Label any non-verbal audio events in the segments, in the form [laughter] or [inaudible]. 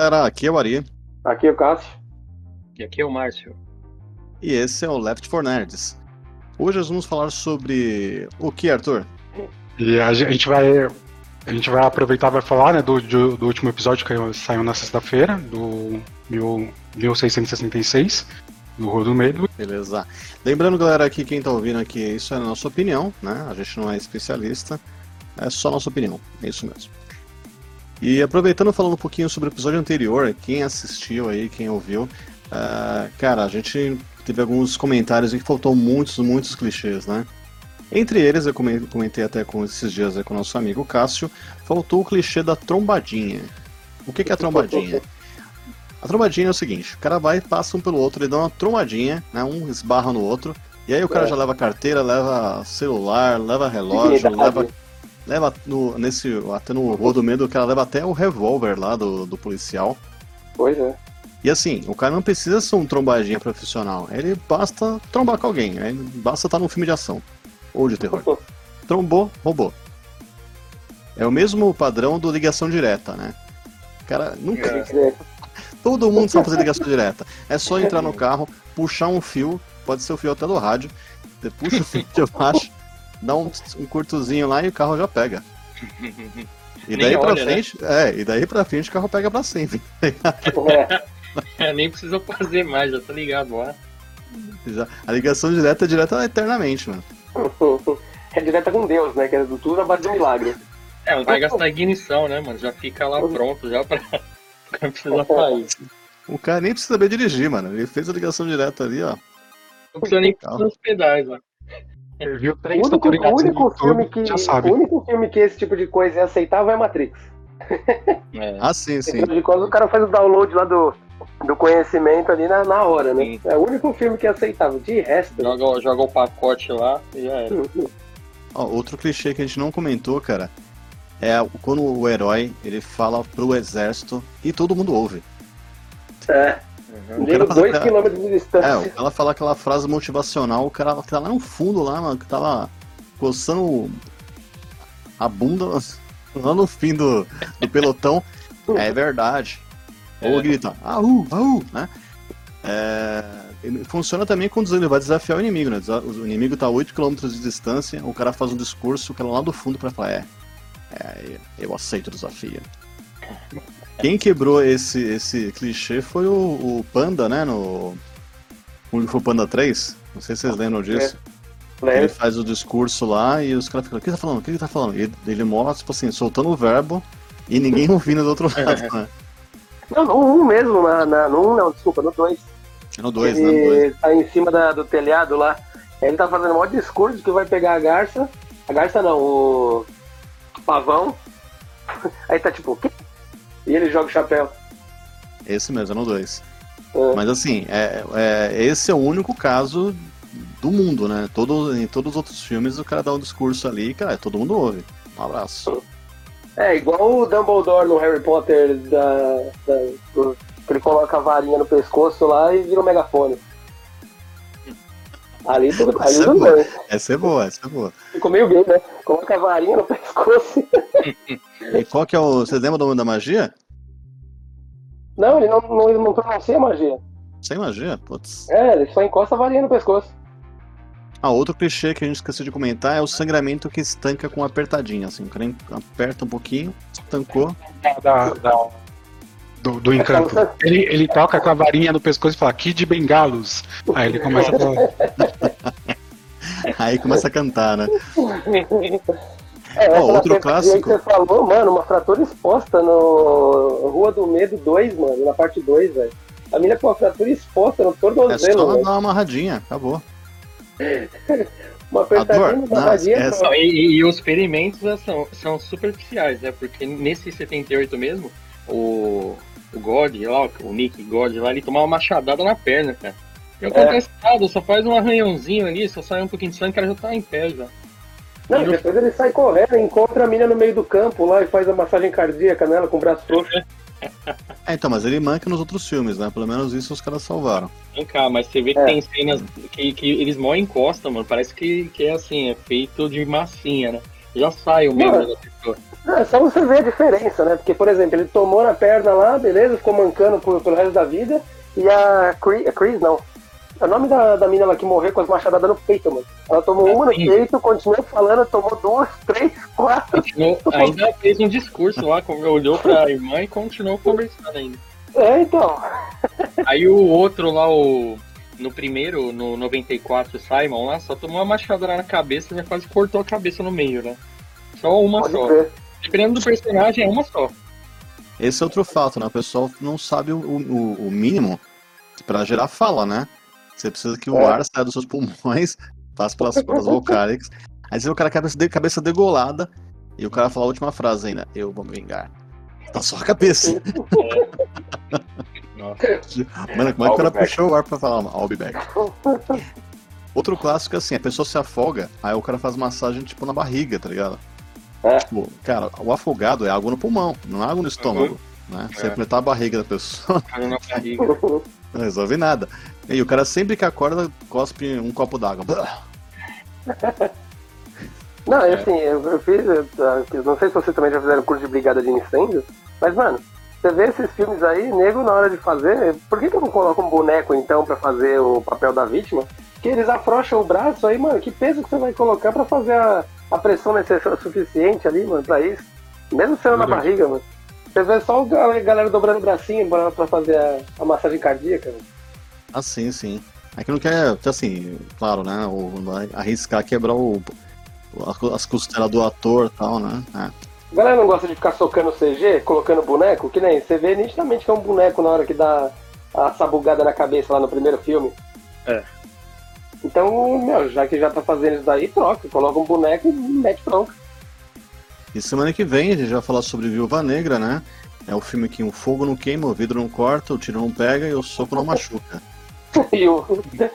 galera, aqui é o Ari. Aqui é o Cássio. E aqui é o Márcio. E esse é o Left 4 Nerds. Hoje nós vamos falar sobre o que, Arthur? E a gente vai. A gente vai aproveitar e vai falar né, do, do, do último episódio que saiu na sexta-feira, do mil, 1666, do Rua do Medo. Beleza. Lembrando, galera, que quem tá ouvindo aqui, isso é a nossa opinião, né? A gente não é especialista, é só nossa opinião, é isso mesmo. E aproveitando falando um pouquinho sobre o episódio anterior, quem assistiu aí, quem ouviu, uh, cara, a gente teve alguns comentários em que faltou muitos, muitos clichês, né? Entre eles, eu comentei até com esses dias com o nosso amigo Cássio, faltou o clichê da trombadinha. O que, que é a trombadinha? A trombadinha é o seguinte, o cara vai, passa um pelo outro, ele dá uma trombadinha, né, um esbarra no outro, e aí o cara é. já leva carteira, leva celular, leva relógio, leva leva no, nesse, até no Rua do Medo, o cara leva até o revólver lá do, do policial. Pois é. E assim, o cara não precisa ser um trombadinha profissional, ele basta trombar com alguém, basta estar num filme de ação ou de terror. Trombou, roubou. É o mesmo padrão do ligação direta, né? Cara, nunca. Todo mundo sabe fazer ligação direta. É só entrar no carro, puxar um fio, pode ser o fio até do rádio, você puxa o fio de baixo, dá um, um curtozinho lá e o carro já pega. E [laughs] daí pra olha, né? frente, né? é, e daí pra frente o carro pega pra sempre. É, [laughs] nem precisa fazer mais, já tá ligado lá. Já, a ligação direta é direta eternamente, mano. [laughs] é direta com Deus, né? Que é tudo na base de milagre. É, não vai gastar ignição, né, mano? Já fica lá pronto, já pra. Não precisa sair. O cara nem precisa saber dirigir, mano. Ele fez a ligação direta ali, ó. Não precisa nem precisar os pedais, mano. Viu três o único, o único filme que o único filme que esse tipo de coisa é aceitável é Matrix. É. Ah, sim, sim. De quando o cara faz o download lá do, do conhecimento ali na, na hora, né? Sim. É o único filme que é aceitável. De resto. Joga, joga o pacote lá e já era. [laughs] Ó, outro clichê que a gente não comentou, cara, é quando o herói ele fala pro exército e todo mundo ouve. É. Uhum. Nego dois quilômetros de distância. É, ela fala aquela frase motivacional, o cara que tá lá no fundo, lá, mano, que tá lá coçando a bunda [laughs] lá no fim do, do pelotão. é verdade. Ou é. grita, aú, aú, né? É, funciona também quando ele vai desafiar o inimigo, né? O inimigo tá a 8km de distância, o cara faz um discurso, o cara lá do fundo para falar, é, é, eu aceito o desafio. Quem quebrou esse, esse clichê foi o, o Panda, né? No Kung Fu Panda 3. Não sei se vocês lembram disso. É. Ele faz o discurso lá e os caras ficam, o que ele tá falando? O que ele tá falando? E ele mostra, tipo assim, soltando o verbo e ninguém [laughs] ouvindo do outro lado, né? Não, no 1 um mesmo, na, na, no 1 um, não, desculpa, no 2. É no 2, né? No dois. tá em cima da, do telhado lá. Ele tá fazendo um maior discurso que vai pegar a garça. A garça não, o pavão. [laughs] Aí tá tipo, o quê? E ele joga o chapéu. Esse mesmo, é no 2. É. Mas assim, é, é, esse é o único caso do mundo, né? Todo, em todos os outros filmes o cara dá um discurso ali e, cara, todo mundo ouve. Um abraço. É, igual o Dumbledore no Harry Potter, da, da do, que ele coloca a varinha no pescoço lá e vira um megafone. Ali tudo, ali essa, tudo é bem. essa é boa, essa é boa. Ficou meio bem, né? Coloca a varinha no pescoço. [laughs] e qual que é o. Você lembra do nome da magia? Não, ele não, não, ele não pronuncia magia. Sem magia? Putz. É, ele só encosta a varinha no pescoço. Ah, outro clichê que a gente esqueceu de comentar é o sangramento que estanca com apertadinha, assim. O cara aperta um pouquinho, estancou. Da, da, do, do encanto. Ele, ele toca com a varinha no pescoço e fala, Kid Bengalos. Aí ele começa a. [laughs] Aí começa a cantar, né? É, oh, outro clássico. Que você falou, mano, uma fratura exposta no Rua do Medo 2, mano, na parte 2, velho. A mina com uma fratura exposta no tornozelo. É só dar uma amarradinha, acabou. [laughs] uma apertadinha, uma amarradinha. Essa... E, e, os ferimentos né, são, são superficiais, né? Porque nesse 78 mesmo, o, o God lá, o Nick God lá, ele tomava uma machadada na perna, cara. E acontece é. nada, só faz um arranhãozinho ali, só sai um pouquinho de sangue, o cara já tá em pé já. Não, depois ele sai correndo, encontra a mina no meio do campo lá e faz a massagem cardíaca nela com o braço frouxo. [laughs] É, então, mas ele manca nos outros filmes, né? Pelo menos isso os caras salvaram. Vem cá, mas você vê que é. tem cenas que, que eles mó encostam, mano. Parece que, que é assim, é feito de massinha, né? já sai o membro da pessoa. É só você ver a diferença, né? Porque, por exemplo, ele tomou na perna lá, beleza, ficou mancando por, pelo resto da vida. E a Chris, a Chris não. É o nome da, da mina lá que morreu com as machadadas no peito, mano. Ela tomou uma no peito, continuou falando, tomou duas, três, quatro. Continuou, [laughs] ainda fez um discurso lá, olhou pra irmã e continuou conversando ainda. É, então. Aí o outro lá, o. No primeiro, no 94, o Simon lá, só tomou uma machadada na cabeça e já quase cortou a cabeça no meio, né? Só uma Pode só. ver. Dependendo do personagem, é uma só. Esse é outro fato, né? O pessoal não sabe o, o, o mínimo pra gerar fala, né? Você precisa que o É. ar saia dos seus pulmões, [laughs] passe pelas cordas vocálicas. Aí você vê o cara com a cabeça, cabeça degolada e o cara fala a última frase ainda: Eu vou me vingar. Tá só a cabeça. Nossa. [laughs] Mano, como é que o cara puxou o ar pra falar, I'll be back? [laughs] Outro clássico é assim, a pessoa se afoga, aí o cara faz massagem tipo na barriga, tá ligado? É. Tipo, cara, o afogado é água no pulmão, não é água no estômago. Né? Você É. apertar a barriga da pessoa, [laughs] Caiu na barriga. não resolve nada. E o cara sempre que acorda, cospe um copo d'água. [laughs] Não, é assim, eu, eu fiz, eu, eu não sei se vocês também já fizeram curso de brigada de incêndio, mas, mano, você vê esses filmes aí, nego na hora de fazer, por que, que não coloca um boneco, então, pra fazer o papel da vítima? Que eles afrouxam o braço aí, mano, que peso que você vai colocar pra fazer a, a pressão necessária suficiente ali, mano, pra isso? Mesmo sendo na Verdade. barriga, mano. Você vê só o a galera dobrando o bracinho pra, pra fazer a, a massagem cardíaca, mano. Ah, sim, sim. É que não quer, assim, claro, né? Arriscar quebrar o, o- as costelas do ator e tal, né? É. A galera não gosta de ficar socando CG, colocando boneco, que nem você vê nitidamente que é um boneco na hora que dá a sabugada na cabeça lá no primeiro filme. É. Então, meu, já que já tá fazendo isso daí, troca, coloca um boneco e mete bronca. E semana que vem a gente vai falar sobre Viúva Negra, né? É o filme que o fogo não queima, o vidro não corta, o tiro não pega e o soco não machuca. [laughs] E o, [laughs]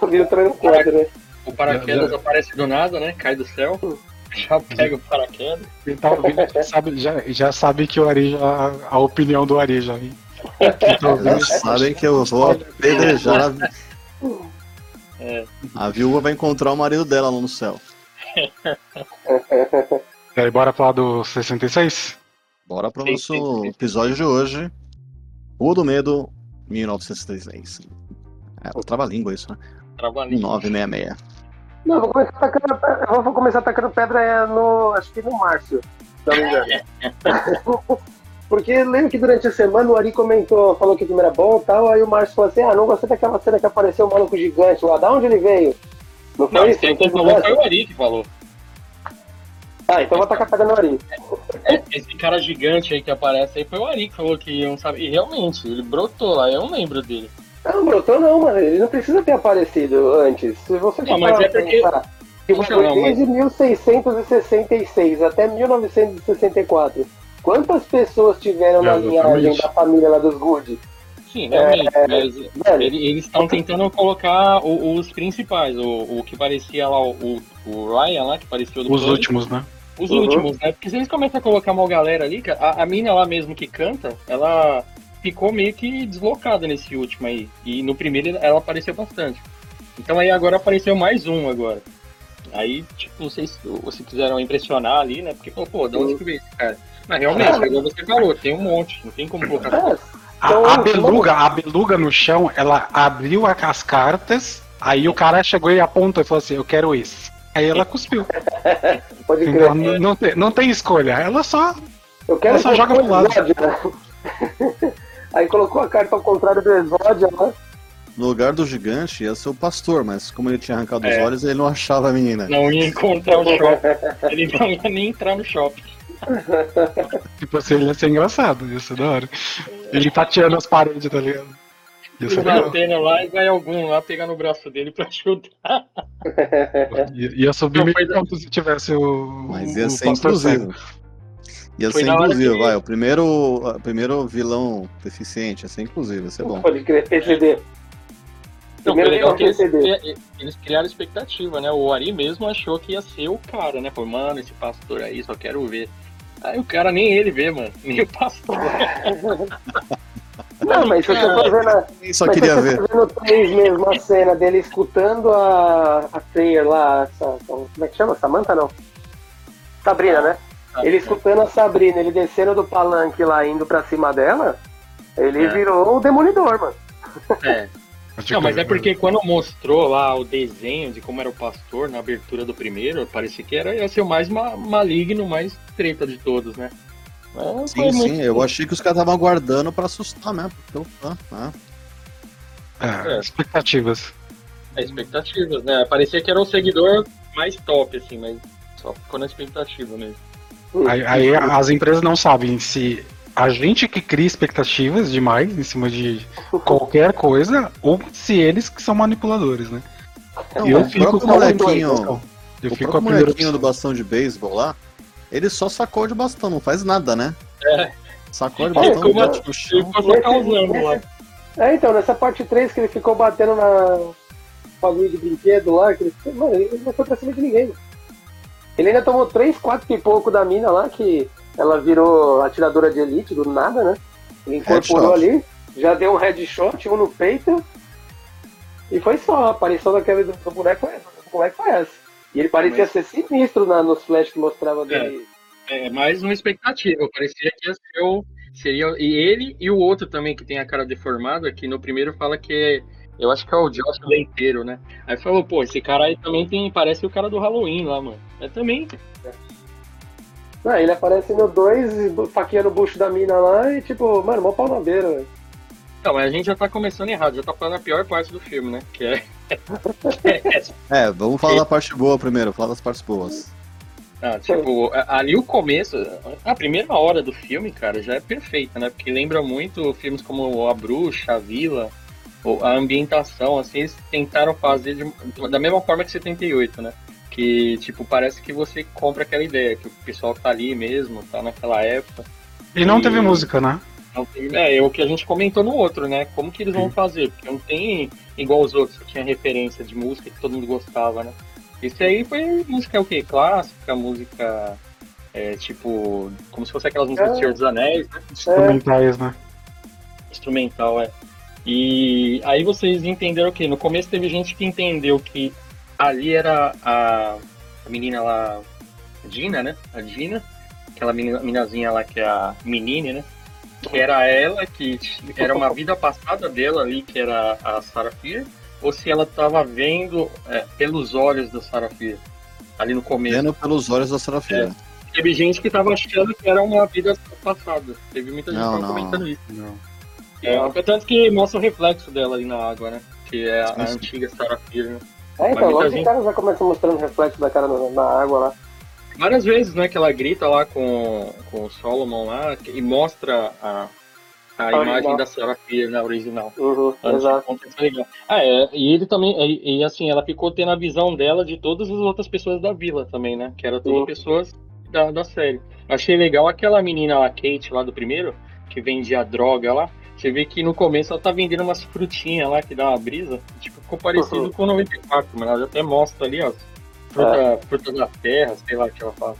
o vidro também não corta, né? O paraquedas aparece do nada, né? Cai do céu. [laughs] Já pega o paraquedas. Quem tá ouvindo já sabe, já, já sabe que o Ari já. A opinião do Ari já. hein? Quem tá ouvindo Eles sabem que eu vou apedrejar. A- É. A viúva vai encontrar o marido dela lá no céu. [laughs] E aí, bora falar do 66? Bora pro Sim, nosso sim, sim. episódio de hoje. Rua do Medo, 1936. É, trava-língua isso, né? Trabalhinho. 966. Não, eu vou começar tacando, eu vou começar tacando pedra é, no. acho que no Márcio, se não me engano. [laughs] [laughs] Porque lembro que durante a semana o Ari comentou, falou que o filme era bom e tal, aí o Márcio falou assim, ah, não gostei daquela cena que apareceu o maluco gigante lá, da onde ele veio? Não foi Não, isso? quem falou foi o Ari que falou. Ah, então eu vou tacar pedra no Ari. Esse cara gigante aí que aparece aí foi o Ari que falou que não sabe. E realmente, ele brotou lá, eu não lembro dele. Não, brotou não, mano. Ele não precisa ter aparecido antes. Se você Não, mas é porque- pensar que foi mas- desde 1666 até 1964. Quantas pessoas tiveram na Exatamente. linhagem da família lá dos Good? Sim, realmente. mas Velho, ele- eles estão tentando colocar o- os principais. O, o que parecia lá, o, o Ryan lá, que parecia o do Os últimos, né? Os Uhum. últimos, né? Porque se eles começam a colocar uma galera ali, cara, a, a mina lá mesmo que canta, ela ficou meio que deslocada nesse último aí. E no primeiro ela apareceu bastante. Então aí agora apareceu mais um agora. Aí, tipo, não sei se, se quiseram impressionar ali, né? Porque falou, pô, de onde que veio esse cara? Mas realmente, igual você falou, tem um monte, não tem como colocar. é, A, Então, a beluga, a beluga no chão, ela abriu as cartas, aí o cara chegou e apontou e falou assim, eu quero esse. Aí ela cuspiu. [laughs] pode Então, crer. não, não tem, não tem escolha. Ela só. Eu quero ela só joga pro lado. Né? [laughs] Aí colocou a carta ao contrário do Exódia lá. No lugar do gigante ia ser o pastor, mas como ele tinha arrancado os É. olhos, ele não [laughs] achava a menina. Não ia encontrar o shopping. Ele não ia nem entrar no shopping. [laughs] Tipo assim, ele ia ser engraçado, ia ser da hora. Ele tateando as paredes, tá ligado? Ia ser. Batendo lá e vai algum lá pegar no braço dele pra ajudar. Ia, ia subir Não, foi da- pontos se tivesse o. Mas ia o ser inclusivo. Ia Foi ser inclusivo, que- vai. O primeiro, o primeiro vilão deficiente ia ser inclusivo, ia ser bom. Pode crer, PCD. Não, foi legal que eles, eles criaram expectativa, né? O Ari mesmo achou que ia ser o cara, né? Falou, mano, esse pastor aí, só quero ver. Aí o cara nem ele vê, mano. Nem o pastor. Não, mas se você for ver na, Quem só mas queria se ver. você for ver no 3 mesmo a cena dele escutando a, a Thayer lá, essa, como é que chama? Samantha não? Sabrina, né? Ah, Ele escutando a Sabrina, ele descendo do palanque lá, indo pra cima dela, ele É. virou o demolidor, mano. É. [laughs] Não, mas é porque quando mostrou lá o desenho de como era o pastor na abertura do primeiro, parecia que era ia ser o mais ma- maligno, mais treta de todos, né? Mas Sim, sim, muito- eu achei que os caras estavam aguardando pra assustar mesmo, porque eu fã, né? É, É. expectativas. É, expectativas, né? Parecia que era o seguidor mais top, assim, mas só ficou na expectativa mesmo. Aí, aí as empresas não sabem se a gente que cria expectativas demais em cima de qualquer coisa ou se eles que são manipuladores, né? Não, eu o fico com a molequinho-. Eu o fico com a primeira molequinho do opção. bastão de beisebol lá, ele só sacou de bastão, não faz nada, né? É. Sacou de bastão, como bate no Ele chão. ficou só causando lá. É, então, nessa parte 3 que ele ficou batendo na bagulho de brinquedo lá, que ele... Mano, ele não foi pra cima de ninguém. mano. Ele ainda tomou 3, 4 pipoco da mina lá, que ela virou atiradora de elite do nada, né? Ele incorporou Headshot. ali, já deu um headshot, um no peito. E foi só, a aparição daquele do, do boneco, é- do boneco foi essa. E ele parecia Mas- ser sinistro na, nos flash que mostrava dele. É, mais uma expectativa. Parecia que ia ser o. Seria, e ele e o outro também, que tem a cara deformada, que no primeiro fala que é. Eu acho que é o Josh Leiteiro, né? Aí falou, pô, esse cara aí também tem. Parece o cara do Halloween lá, mano. É também. Não, ele aparece no 2, faqueando o bucho da mina lá e tipo, mano, mó pau na beira, velho. Não, mas a gente já tá começando errado, já tá falando a pior parte do filme, né? Que é. [laughs] é vamos falar da parte boa primeiro, falar das partes boas. Ah, tipo, ali o começo, a primeira hora do filme, cara, já é perfeita, né? Porque lembra muito filmes como A Bruxa, A Vila, ou a ambientação, assim, eles tentaram fazer de- da mesma forma que 78, né? Que, tipo, parece que você compra aquela ideia, que o pessoal tá ali mesmo, tá naquela época. E não E- teve música, né? Não tem- É, é o que a gente comentou no outro, né? Como que eles vão fazer? Porque não tem igual os outros que tinha referência de música que todo mundo gostava, né? Esse aí foi música o quê? Clássica, música é, tipo. Como se fosse aquelas músicas do É. Senhor dos Anéis, né? Instrumentais, né? Instrumental, é. E aí vocês entenderam o quê? No começo teve gente que entendeu que ali era a, a menina lá, a Dina, né? A Dina, aquela menina, minazinha lá que é a menine, né? Que era ela, que era uma vida passada dela ali, que era a Sarah Fear, ou se ela estava vendo é, pelos olhos da Sarah Fear, ali no começo. Vendo pelos olhos da Serafina. Teve gente que estava achando que era uma vida passada. Teve muita gente Não, que tava não. comentando isso. Não. É, tanto que mostra o reflexo dela ali na água, né? Que é a, a antiga Sarah Fear, né? É, então, logo gente- o cara já começa mostrando reflexo da cara na, na água lá. Várias vezes, né, que ela grita lá com, com o Solomon lá e mostra a, a, imagem da Sarah Fear, né, original. Uhum, exato. legal. Ah, é, e ele também, e, e, assim, ela ficou tendo a visão dela de todas as outras pessoas da vila também, né? Que eram todas Sim. pessoas da, da série. Achei legal aquela menina lá, Kate, lá do primeiro, que vendia droga lá. Você vê que no começo ela tá vendendo umas frutinhas lá que dá uma brisa. Tipo, ficou parecido Uhum. com o 94, mas ela até mostra ali, ó. Fruta, fruta da terra, sei lá o que ela fala.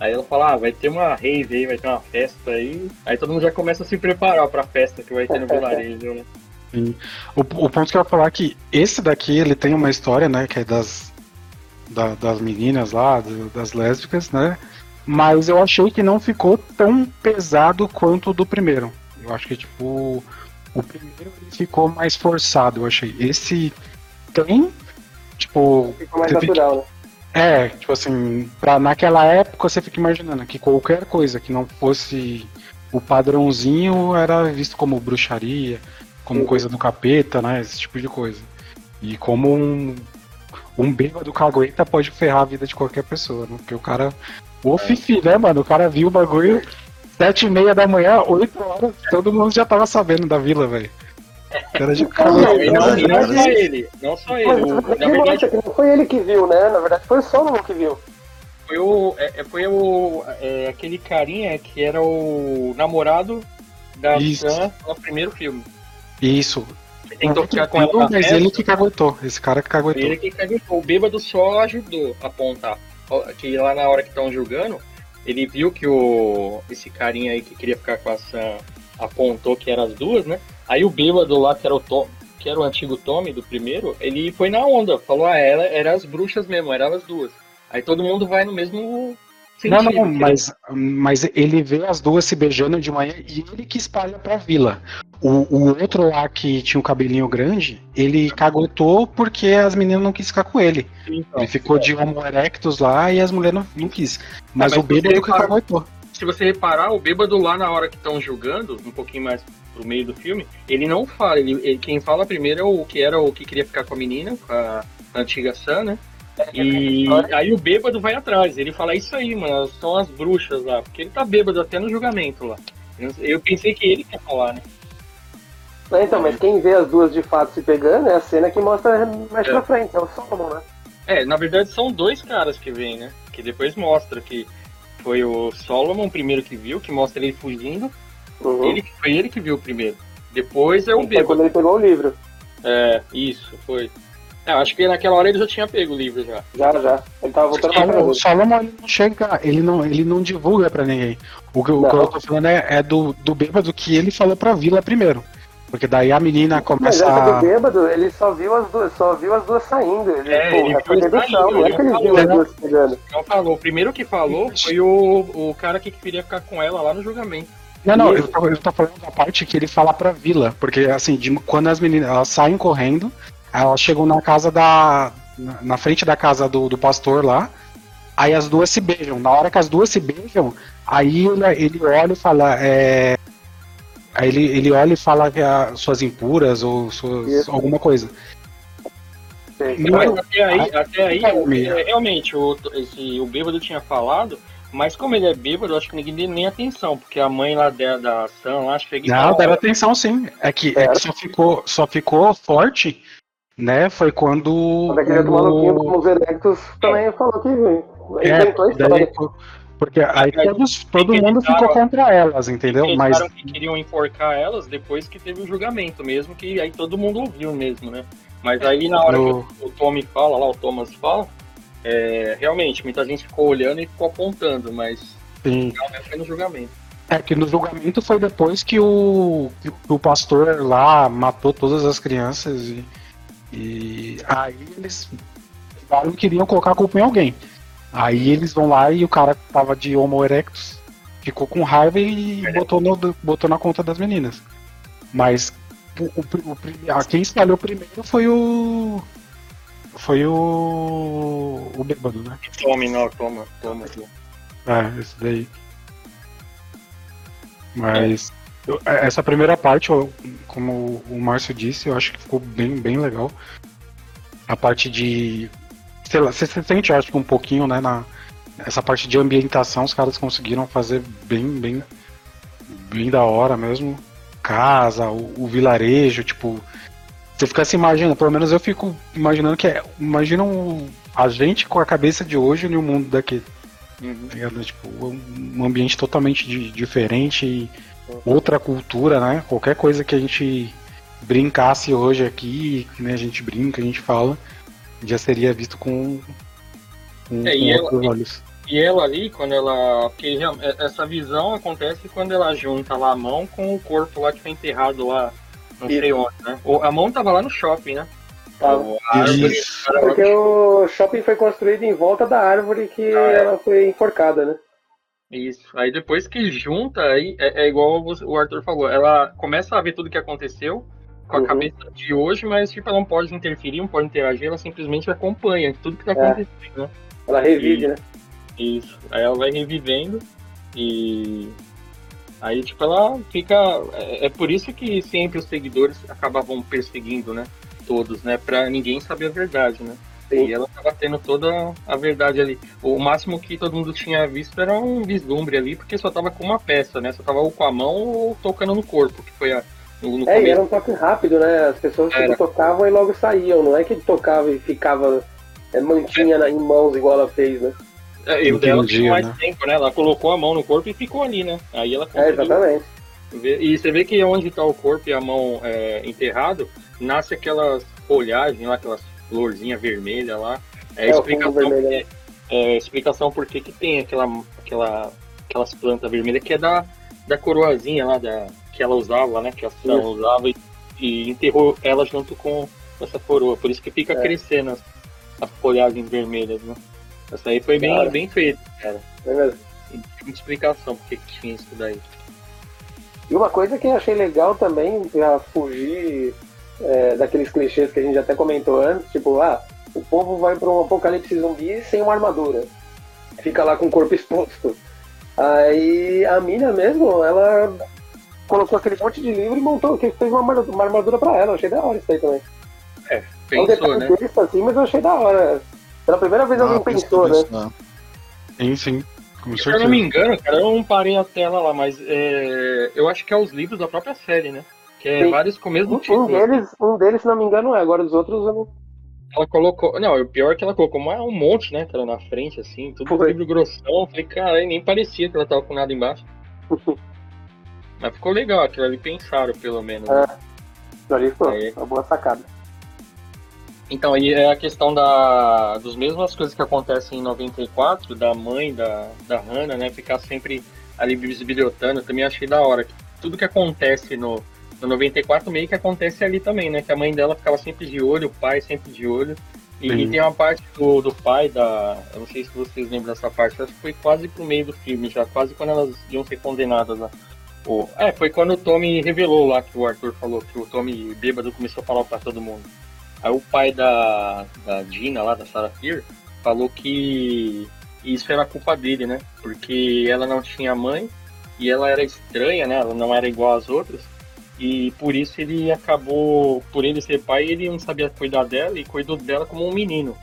Aí ela fala, ah, vai ter uma rave aí, vai ter uma festa aí. Aí todo mundo já começa a se preparar pra festa que vai ter no [laughs] vilarejo, né? O, o ponto que eu ia falar é que esse daqui, ele tem uma história, né, que é das, da- das meninas lá, do- das lésbicas, né, mas eu achei que não ficou tão pesado quanto o do primeiro. Eu acho que, tipo, o primeiro ele ficou mais forçado, eu achei. Esse tem, tipo, Ficou mais Você fica- natural, né? é, tipo assim, pra, naquela época você fica imaginando que qualquer coisa que não fosse o padrãozinho era visto como bruxaria, como Uhum. coisa do capeta, né? Esse tipo de coisa. E como um, um bêbado cagueta pode ferrar a vida de qualquer pessoa, né? Porque o cara. O Fifi, né, mano? O cara viu o bagulho sete e meia da manhã, oito horas, todo mundo já tava sabendo da vila, velho. O cara já Não, e não, e não cara. só ele, não só ele. Mas, o- na verdade, que não foi ele que viu, né? Na verdade foi o Solomon que viu. foi o, é, é, foi o é, aquele carinha que era o namorado da Isso. Sam no primeiro filme. Isso. Ele tentou ficar com ela Não, mas ele que caguetou. Esse cara que caguetou. ele que cagou. O bêbado só ajudou a apontar. Que lá na hora que estão julgando, ele viu que o esse carinha aí que queria ficar com a Sam apontou que eram as duas, né? Aí o bêbado lá, que era o Tom, que era o antigo Tommy do primeiro, ele foi na onda, falou, ah, ela era as bruxas mesmo, eram as duas. Aí todo mundo vai no mesmo Não, não, mas, mas ele vê as duas se beijando de manhã e ele que espalha pra vila. O, o outro lá que tinha o cabelinho grande, ele cagotou porque as meninas não quis ficar com ele. ele- então, Ele ficou de homo erectus lá e as mulheres não, não quis. Mas, mas o bêbado que cagotou. se você reparar, o bêbado lá na hora que estão julgando, um pouquinho mais pro meio do filme, ele não fala. Ele, ele- quem fala primeiro é o que era o que queria ficar com a menina, com a antiga Sam, né? E aí o bêbado vai atrás. Ele fala isso aí, mano. São as bruxas lá. Porque ele tá bêbado até no julgamento lá. Eu- pensei que ele quer falar, né? É, Então, mas quem vê as duas de fato se pegando é a cena que mostra mais É. pra frente, é o Solomon, né? É, na verdade são dois caras que vêm, né? Que depois mostra que foi o Solomon primeiro que viu, que mostra ele fugindo. Uhum. Ele, foi ele que viu primeiro. Depois é o Foi bêbado. quando ele pegou o livro. É, isso, foi. É, eu acho que naquela hora ele já tinha pego o livro já. Já, já. Ele tava voltando pra O. Solomon ele não chega, ele não, ele não divulga pra ninguém. O que, o que eu tô falando é, é do, do bêbado que ele falou pra vila primeiro. Porque daí a menina Mas começa essa do a. bêbado, ele só viu as duas, só viu as duas saindo. Ele, É, pô, ele foi viu dedução, não é que ele viu falou. as duas se pegando. Não falou. O primeiro que falou foi o, o cara que queria ficar com ela lá no julgamento. Não, não, eu tô, eu tô falando da parte que ele fala pra vila. Porque assim, de- quando as meninas elas saem correndo, elas chegam na casa da. na, frente da casa do, do pastor lá. Aí as duas se beijam. Na hora que as duas se beijam, aí ele, ele olha e fala. É, aí ele, ele olha e fala que a- suas impuras ou suas, alguma coisa. Mas até aí, até aí é, realmente, o, esse, o bêbado tinha falado, mas como ele é bêbado, eu acho que ninguém deu nem atenção, porque a mãe lá da, da Sam, lá, acho que Não, deram atenção sim. É que, é que só, ficou, só ficou forte, né? Foi quando. Quando aquele outro maluquinho o- com os erectos também falou que É, inventou a daí, história. porque aí todos, todo mundo ficou contra elas, entendeu? Eles Mas falaram que queriam enforcar elas depois que teve o julgamento mesmo, que aí todo mundo ouviu mesmo, né? Mas aí na hora No- que o, o Tommy fala, lá o Thomas fala, é, realmente, muita gente ficou olhando e ficou apontando, mas sim, realmente foi no julgamento. é que no julgamento foi depois que o, que o pastor lá matou todas as crianças e, e aí eles que queriam colocar a culpa em alguém. Aí eles vão lá e o cara que tava de Homo erectus ficou com raiva e botou, no, botou na conta das meninas. Mas o, o, o a- quem espalhou primeiro foi o. Foi o. O bêbado, né? Tommy, não, toma, toma. É, esse daí. Mas eu- é, essa primeira parte, eu- como o Márcio disse, eu acho que ficou bem, bem legal. A parte de. Sei lá, você se sente, acho que um pouquinho, né, na. Essa parte de ambientação, os caras conseguiram fazer bem, bem. Bem da hora mesmo. Casa, o, o vilarejo, tipo. Você fica se imaginando, pelo menos eu fico imaginando que é. Imagina um- a gente com a cabeça de hoje no mundo daqui Uhum. tá? Tipo, um ambiente totalmente di- diferente, e outra cultura, né? Qualquer coisa que a gente brincasse hoje aqui, que né, a gente brinca, a gente fala, já seria visto com, com, É, com e ela- outros olhos. E ela ali, quando ela. Porque é- essa visão acontece quando ela junta lá a mão com o corpo lá que foi enterrado lá, não sei onde, né? A mão tava lá no shopping, né? Tava. Árvore, Porque o shopping foi construído em volta da árvore que Ah, é. ela foi enforcada, né? Isso. Aí depois que junta, aí é, é igual o Arthur falou, ela começa a ver tudo que aconteceu com a Uhum. cabeça de hoje, mas tipo, ela não pode interferir, não pode interagir, ela simplesmente acompanha tudo que tá É. acontecendo, né? Ela revive, E- né? Isso. Aí ela vai revivendo e aí tipo ela fica. É, é por isso que sempre os seguidores acabavam perseguindo, né? Todos, né? Pra ninguém saber a verdade, né? Sim. E ela tava tendo toda a verdade ali. O máximo que todo mundo tinha visto era um vislumbre ali, porque só tava com uma peça, né? Só tava ou com a mão ou tocando no corpo, que foi a, no, no É, e começo. era um toque rápido, né? As pessoas Era. tocavam e logo saíam. Não é que tocava e ficava, é, mantinha na- em mãos igual ela fez, né? É, e o dela Entendi, tinha mais né? tempo, né? Ela colocou a mão no corpo e ficou ali, né? Aí ela É, conseguiu exatamente. ver- E você vê que onde tá o corpo e a mão é, enterrado, nasce aquelas folhagens lá, aquelas florzinhas vermelhas lá. É, É, explicação, porque, é explicação por que tem aquela, aquela, aquelas plantas vermelhas, que é da, da coroazinha lá, da, que ela usava, né? Que a Isso. usava e, e enterrou ela junto com essa coroa. Por isso que fica É. crescendo as, as folhagens vermelhas, né? Essa aí foi bem, Cara. bem feita, cara. É mesmo. Tem explicação porque que tinha isso daí. E uma coisa que eu achei legal também, pra fugir é, daqueles clichês que a gente até comentou antes, tipo, ah, o povo vai para um apocalipse zumbi sem uma armadura. Fica lá com o corpo [laughs] exposto. Aí a mina mesmo, ela colocou aquele monte de livro e montou, que fez uma armadura, uma armadura pra ela. Eu achei da hora isso aí também. É um Pensou, né? detalhe besta, assim, mas eu achei da hora. Pela primeira vez alguém Ah, pensou, né? né? Sim, sim. Com Se eu não me engano, cara, eu não parei a tela lá, mas é, eu acho que é os livros da própria série, né? Que é Sim. vários com o mesmo Um, um título. deles, um deles, se não me engano, é. Agora os outros eu não. Ela colocou. Não, o pior é que ela colocou um monte, né, cara, na frente, assim, tudo Foi. livro grossão. Eu Falei, cara, nem parecia que ela tava com nada embaixo. Mas ficou legal, aquilo ali pensaram, pelo menos. né? Ali ficou Aí. uma boa sacada. Então, aí é a questão da, dos mesmas coisas que acontecem em 94, da mãe da, da Hannah, né, ficar sempre ali bisbilhotando, eu também achei da hora. Tudo que acontece no, no 94 meio que acontece ali também, né, que a mãe dela ficava sempre de olho, o pai sempre de olho. E, e tem uma parte do, do pai da. Eu não sei se vocês lembram dessa parte, acho que foi quase pro meio do filme já, quase quando elas iam ser condenadas lá. O- é, foi quando o Tommy revelou lá que o Arthur falou que o Tommy bêbado começou a falar pra todo mundo. Aí o pai da, da Dina lá, da Sarah Fear, falou que isso era culpa dele, né? Porque ela não tinha mãe e ela era estranha, né? Ela não era igual às outras. E por isso ele acabou, por ele ser pai, ele não sabia cuidar dela e cuidou dela como um menino.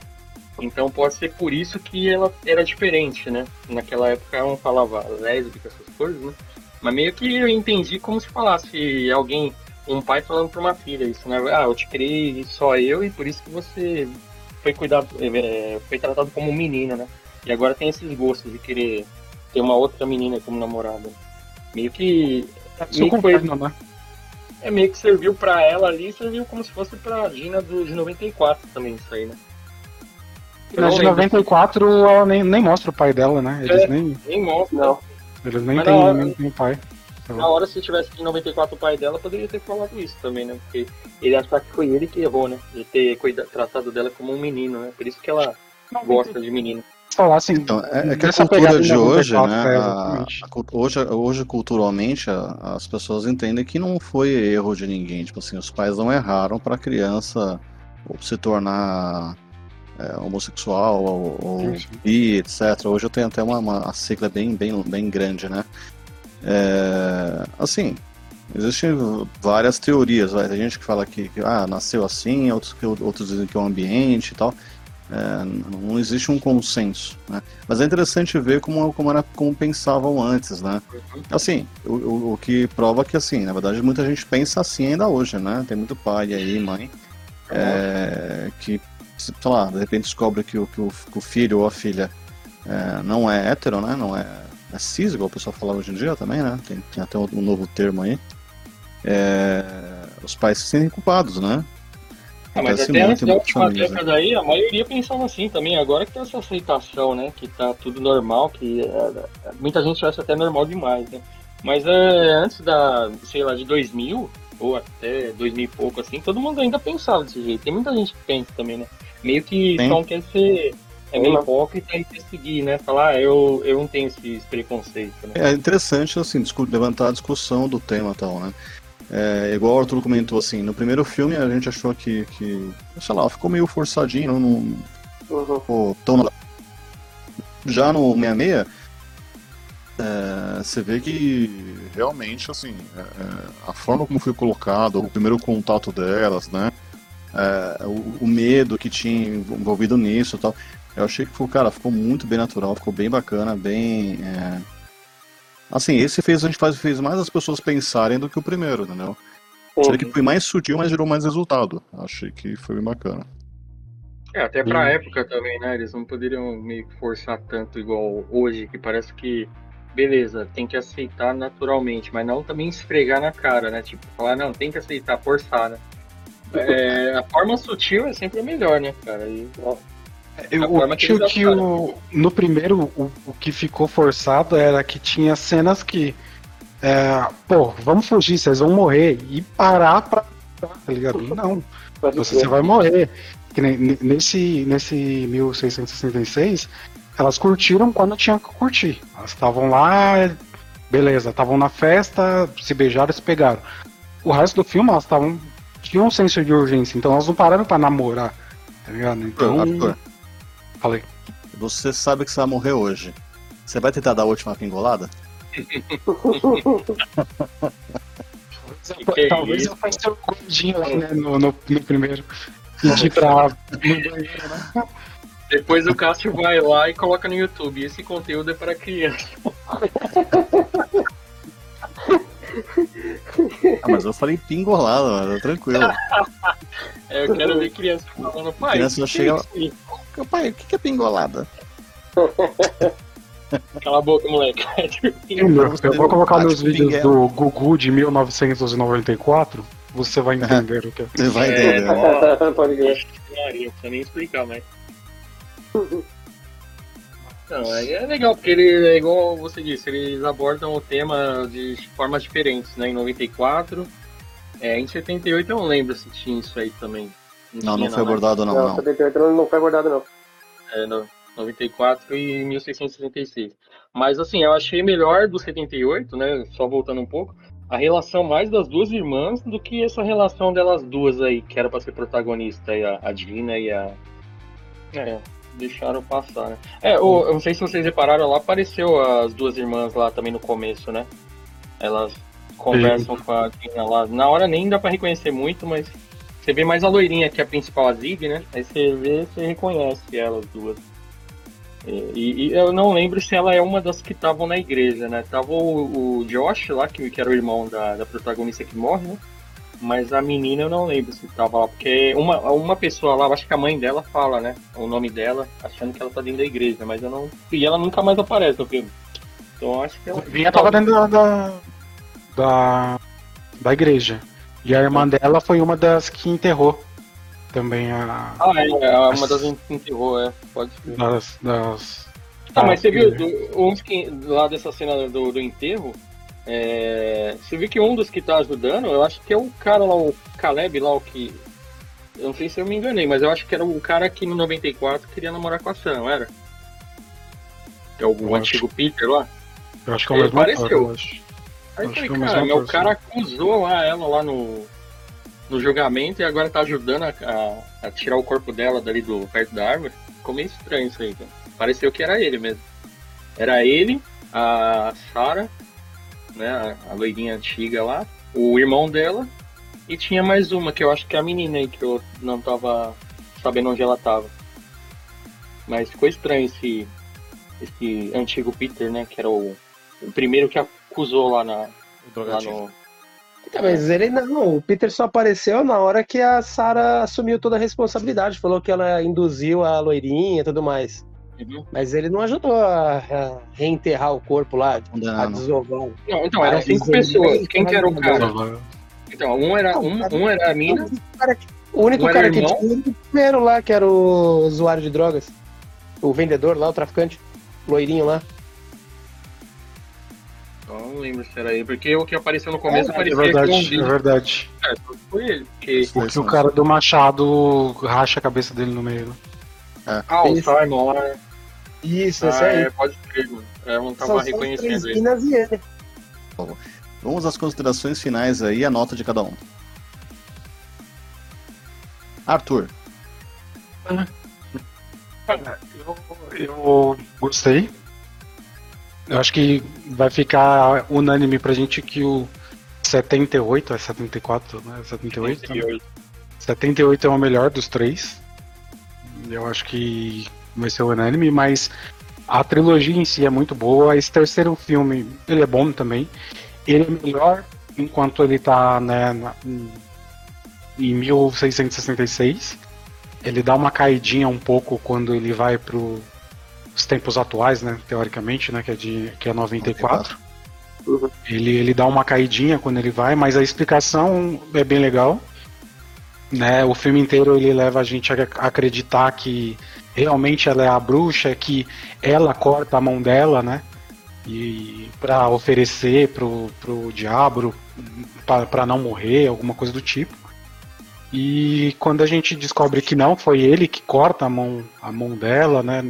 Então pode ser por isso que ela era diferente, né? Naquela época não falava lésbica, essas coisas, né? Mas meio que eu entendi como se falasse alguém, um pai falando pra uma filha isso, né? Ah, eu te criei só eu e por isso que você foi cuidado, é, foi tratado como um menino, né? E agora tem esses gostos de querer ter uma outra menina como namorada. Meio que meio que foi, companheiro, né? É meio que serviu pra ela ali, e serviu como se fosse pra Dina do, de 94 também, isso aí, né? Na de lembro, 94 ela nem, nem mostra o pai dela, né? Eles É. nem, Nem mostra. Não. eles nem têm hora- nem têm pai. Na hora, se tivesse de 94 o pai dela, poderia ter falado isso também, né? Porque ele achar que foi ele que errou, né? De ter cuida- tratado dela como um menino, né? Por isso que ela gosta de menino. Falar assim. Então, é, é que a dessa cultura de hoje, 94, né? a- a hoje, hoje, culturalmente, a- as pessoas entendem que não foi erro de ninguém. Tipo assim, os pais não erraram para a criança se tornar é, homossexual ou, ou bi, etc. Hoje eu tenho até uma, uma a sigla bem, bem, bem grande, né? É, assim, existem várias teorias. Vai. Tem gente que fala que, que, ah, nasceu assim, outros, que, outros dizem que é o ambiente e tal. É, não existe um consenso, né? Mas é interessante ver como, como, era, como pensavam antes, né? Assim, o, o, o que prova que, assim, na verdade, muita gente pensa assim ainda hoje, né? Tem muito pai aí, mãe, é, que, sei lá, de repente descobre que o, que o, que o filho ou a filha é, não é hétero, né? Não é, é cis, igual o pessoal fala hoje em dia também, né? Tem, tem até um, um novo termo aí. É, os pais se sentem culpados, né? Ah, mas até antes da última famílias, né? década aí, a maioria pensava assim também. Agora que tem essa aceitação, né? Que tá tudo normal, que é, muita gente acha até normal demais, né? Mas é, antes da, sei lá, de 2000, ou até 2000 e pouco, assim, todo mundo ainda pensava desse jeito. Tem muita gente que pensa também, né? Meio que Tem. só não quer ser... É meio né? hipócrita e quer seguir, né? Falar, ah, eu, eu não tenho esses preconceitos, né? É interessante, assim, levantar a discussão do tema e tal, né? É, igual o Arthur comentou, assim, no primeiro filme a gente achou que, que sei lá, ficou meio forçadinho, não ficou tão... Já no 66, é, você vê que realmente, assim, é, é, a forma como foi colocado, o primeiro contato delas, né? É, o, o medo que tinha envolvido nisso e tal, eu achei que, cara, ficou muito bem natural, ficou bem bacana, bem... é, Assim, esse fez a gente faz, fez mais as pessoas pensarem do que o primeiro, entendeu? Achei que foi mais sutil, mas gerou mais resultado. Achei que foi bem bacana. É, até pra Sim. época também, né? Eles não poderiam meio que forçar tanto igual hoje, que parece que, beleza, tem que aceitar naturalmente, mas não também esfregar na cara, né? Tipo, falar, não, tem que aceitar, forçar, né? É, a forma sutil é sempre a melhor, né, cara? E, ó, Eu forma que acho eles que o, no primeiro o, o que ficou forçado era que tinha cenas que. É, pô, vamos fugir, vocês vão morrer. E parar pra. Tá ligado? Não, você, você vai morrer. Que nem, nesse, nesse 1666, elas curtiram quando tinha que curtir. Elas estavam lá, beleza, estavam na festa, se beijaram, se pegaram. O resto do filme elas estavam tinham um senso de urgência, então elas não pararam para namorar, tá ligado? Então, Arthur, falei. você sabe que você vai morrer hoje. Você vai tentar dar a última pingolada? Que Talvez isso, eu fosse o gordinho lá, né, no, no, no primeiro. Pedir pra. [laughs] no banheiro, né? Depois o Cássio vai lá e coloca no YouTube. Esse conteúdo é para criança. Ah, mas eu falei pingolada, mano, tranquilo. [laughs] É, eu quero ver criança falando, pai. Criança já chega- é isso aí?" Pai, o que que é pingolada? [laughs] Cala a boca, moleque. Eu, eu vou colocar nos tipo vídeos do Gugu de 1994, você vai entender o que é. Você vai É, entender. ó, Pode ver. Maria, não precisa nem explicar, mas. Não, é legal, porque ele é igual você disse, eles abordam o tema de formas diferentes, né? Em 94. É, em 78 eu não lembro se tinha isso aí também. Não, não foi né? abordado não, Não, não. 78 não foi abordado, não. É, no 94 e 1666. Mas assim, eu achei melhor do 78, né? Só voltando um pouco, a relação mais das duas irmãs do que essa relação delas duas aí, que era pra ser protagonista, aí, a, a Dina e a. É, deixaram passar, né? É, o- eu não sei se vocês repararam lá, apareceu as duas irmãs lá também no começo, né? Elas conversam com a Dina lá. Na hora nem dá pra reconhecer muito, mas você vê mais a loirinha que é a principal, a Zig, né? Aí você vê, você reconhece elas duas. E, e eu não lembro se ela é uma das que estavam na igreja, né? Tava o, o Josh lá, que, que era o irmão da, da protagonista que morre, né? Mas a menina eu não lembro se tava lá, porque uma, uma pessoa lá, eu acho que a mãe dela fala, né? O nome dela, achando que ela tá dentro da igreja, mas eu não. E ela nunca mais aparece no filme. Então eu acho que ela. Vinha tava dentro da, da, da, da igreja. E a irmã dela foi uma das que enterrou também a. Ah, é, é uma das que enterrou, é, pode ser. Das. das Ah, mas você viu que- do- uns que lá dessa cena do, do enterro? é, você viu que um dos que tá ajudando, eu acho que é o cara lá, o Caleb lá, o que. Eu não sei se eu me enganei, mas eu acho que era o cara que no 94 queria namorar com a Sam, não era? É o, Eu o acho. antigo Peter lá? Eu acho que é o mesmo apareceu. ator, eu acho. Aí Acho falei, é o cara, o cara acusou lá ela lá no, no julgamento e agora tá ajudando a, a- a tirar o corpo dela dali do perto da árvore. Ficou meio estranho isso aí, cara. Pareceu que era ele mesmo. Era ele, a Sarah, né, a, a loirinha antiga lá, o irmão dela, e tinha mais uma, que eu acho que é a menina aí, que eu não tava sabendo onde ela tava. Mas ficou estranho esse, esse antigo Peter, né, que era o, o primeiro que acusou lá na, lá no. Então, mas ele não, o Peter só apareceu na hora que a Sarah assumiu toda a responsabilidade, falou que ela induziu a loirinha e tudo mais. Uhum. Mas ele não ajudou a, a reenterrar o corpo lá, a Condenado. desovar. Não, então, eram Ah, cinco pessoas. Quem que era o cara? Então, um era, um, um era a mina, O único Não era cara que tinha o primeiro lá, que era o usuário de drogas. O vendedor lá, o traficante. Loirinho lá. Não lembro se era ele, porque o que apareceu no começo É parecia que verdade, um é verdade. foi ele. Porque, Porque isso o cara do machado racha a cabeça dele no meio. né? ah, o Isso. Simon lá. Isso, Ah, aí. é, pode crer, mano. Eu não São tava três reconhecendo ele. e. Vamos às considerações finais aí, a nota de cada um. Arthur, Eu, eu gostei. Eu acho que vai ficar unânime pra gente que o 78, é 74, né? 78? né? 78 é o melhor dos três. Eu acho que vai ser unânime, mas a trilogia em si é muito boa. Esse terceiro filme, ele é bom também. Ele é melhor enquanto ele tá né, na- em- em 1666. Ele dá uma caidinha um pouco quando ele vai para os tempos atuais, né? Teoricamente, né? Que é de que é 94. Uhum. Ele, ele dá uma caidinha quando ele vai, mas a explicação é bem legal. Né? O filme inteiro ele leva a gente a acreditar que realmente ela é a bruxa, que ela corta a mão dela, né? E para oferecer pro, pro diabo, para não morrer, alguma coisa do tipo. E quando a gente descobre que não foi ele que corta a mão, a mão dela, né?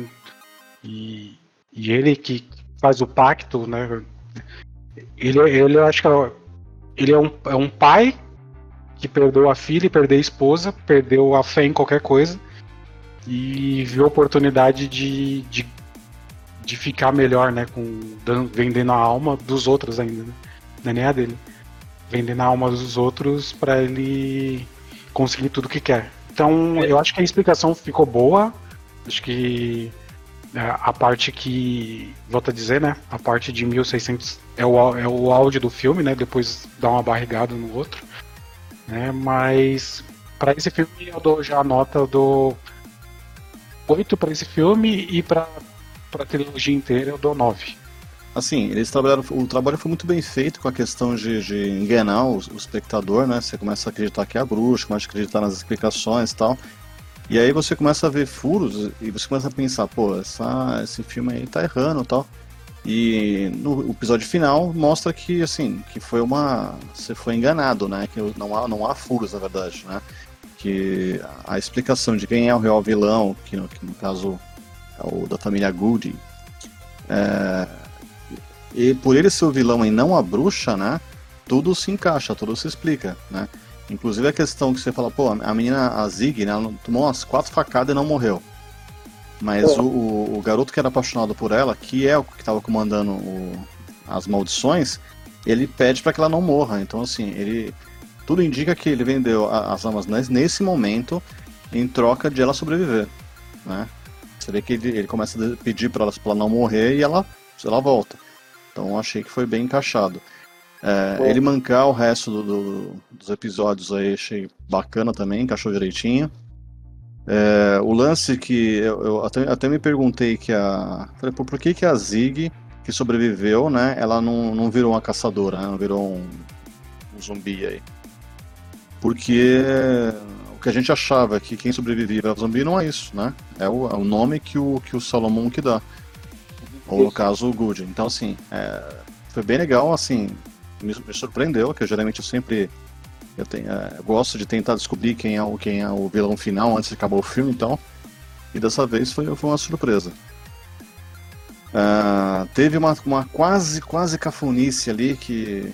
E, e ele que faz o pacto, né? Ele, ele eu acho que é, ele é um, é um pai que perdeu a filha, perdeu a esposa, perdeu a fé em qualquer coisa e viu a oportunidade de, de, de ficar melhor, né? Com, dando, vendendo a alma dos outros ainda, né? Não é nem a dele. Vendendo a alma dos outros para ele conseguir tudo que quer. Então, eu acho que a explicação ficou boa. Acho que a parte que, volto a dizer, né? A parte de 1600 é o, é o áudio do filme, né? Depois dá uma barrigada no outro. Né? Mas para esse filme eu dou já a nota do 8 para esse filme e para a trilogia inteira eu dou 9. Assim, eles trabalharam, o trabalho foi muito bem feito com a questão de, de enganar o, o, espectador, né? Você começa a acreditar que é a bruxa, começa a acreditar nas explicações e tal. E aí você começa a ver furos e você começa a pensar, pô, essa, esse filme aí tá errando e tal. E no episódio final mostra que assim, que foi uma. Você foi enganado, né? Que não há, não há furos, na verdade, né? Que a explicação de quem é o real vilão, que no, que no caso é o da família Goody, é, e por ele ser o vilão e não a bruxa, né? Tudo se encaixa, tudo se explica, né? Inclusive a questão que você fala, pô, a menina, a Zig, né? Ela tomou umas quatro facadas e não morreu. Mas o, o, o, garoto que era apaixonado por ela, que é o que estava comandando o, as maldições, ele pede para que ela não morra. Então, assim, ele. Tudo indica que ele vendeu a, as almas nesse momento em troca de ela sobreviver. Né? Você vê que ele, ele começa a pedir para ela, ela não morrer e ela, ela volta. Então achei que foi bem encaixado. É, ele mancar o resto do, do, dos episódios aí achei bacana também, encaixou direitinho. É, o lance que eu, eu até, até, me perguntei que a. Falei, por que, que a Zig, que sobreviveu, né? Ela não, não virou uma caçadora, né, não virou um, um zumbi aí. Porque o que a gente achava que quem sobrevivia ao zumbi não é isso, né? É o, é o nome que o, que o Salomão que dá. Ou no caso o Good. Então, assim, é, foi bem legal, assim, me, me, surpreendeu, que eu, geralmente eu sempre eu, tenho, é, eu gosto de tentar descobrir quem é, o, quem é o vilão final antes de acabar o filme, então. E dessa vez foi, foi uma surpresa. Uh, teve uma, uma quase, quase cafunice ali que.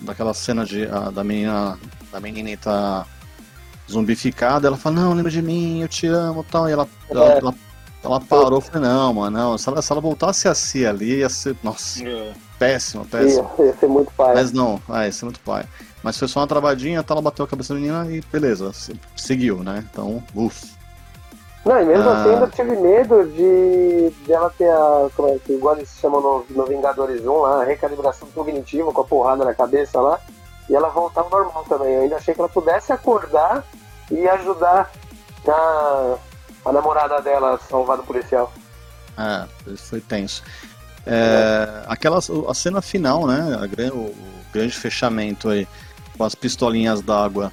Daquela cena de, a, da menina. Da menina estar tá zumbificada, ela fala, não, lembra de mim, eu te amo tal. E ela, é. ela, ela ela parou, falei, não, mano, não. Se ela, se ela voltasse a ser ali, ia ser. Nossa, é. péssimo, péssimo. Ia, ia ser muito pai. Mas não, ah, ia ser muito pai. Mas foi só uma travadinha, tá, ela bateu a cabeça da menina e beleza, seguiu, né? Então, uff. Não, e mesmo ah. assim ainda tive medo de, de ela ter a. Como é que igual eles chamam no, no Vingadores 1 lá, a recalibração cognitiva com a porrada na cabeça lá. E ela voltava normal também. Eu ainda achei que ela pudesse acordar e ajudar a a namorada dela salvada policial. Ah, foi tenso. É, aquela, a cena final, né? A, o, o, grande fechamento aí com as pistolinhas d'água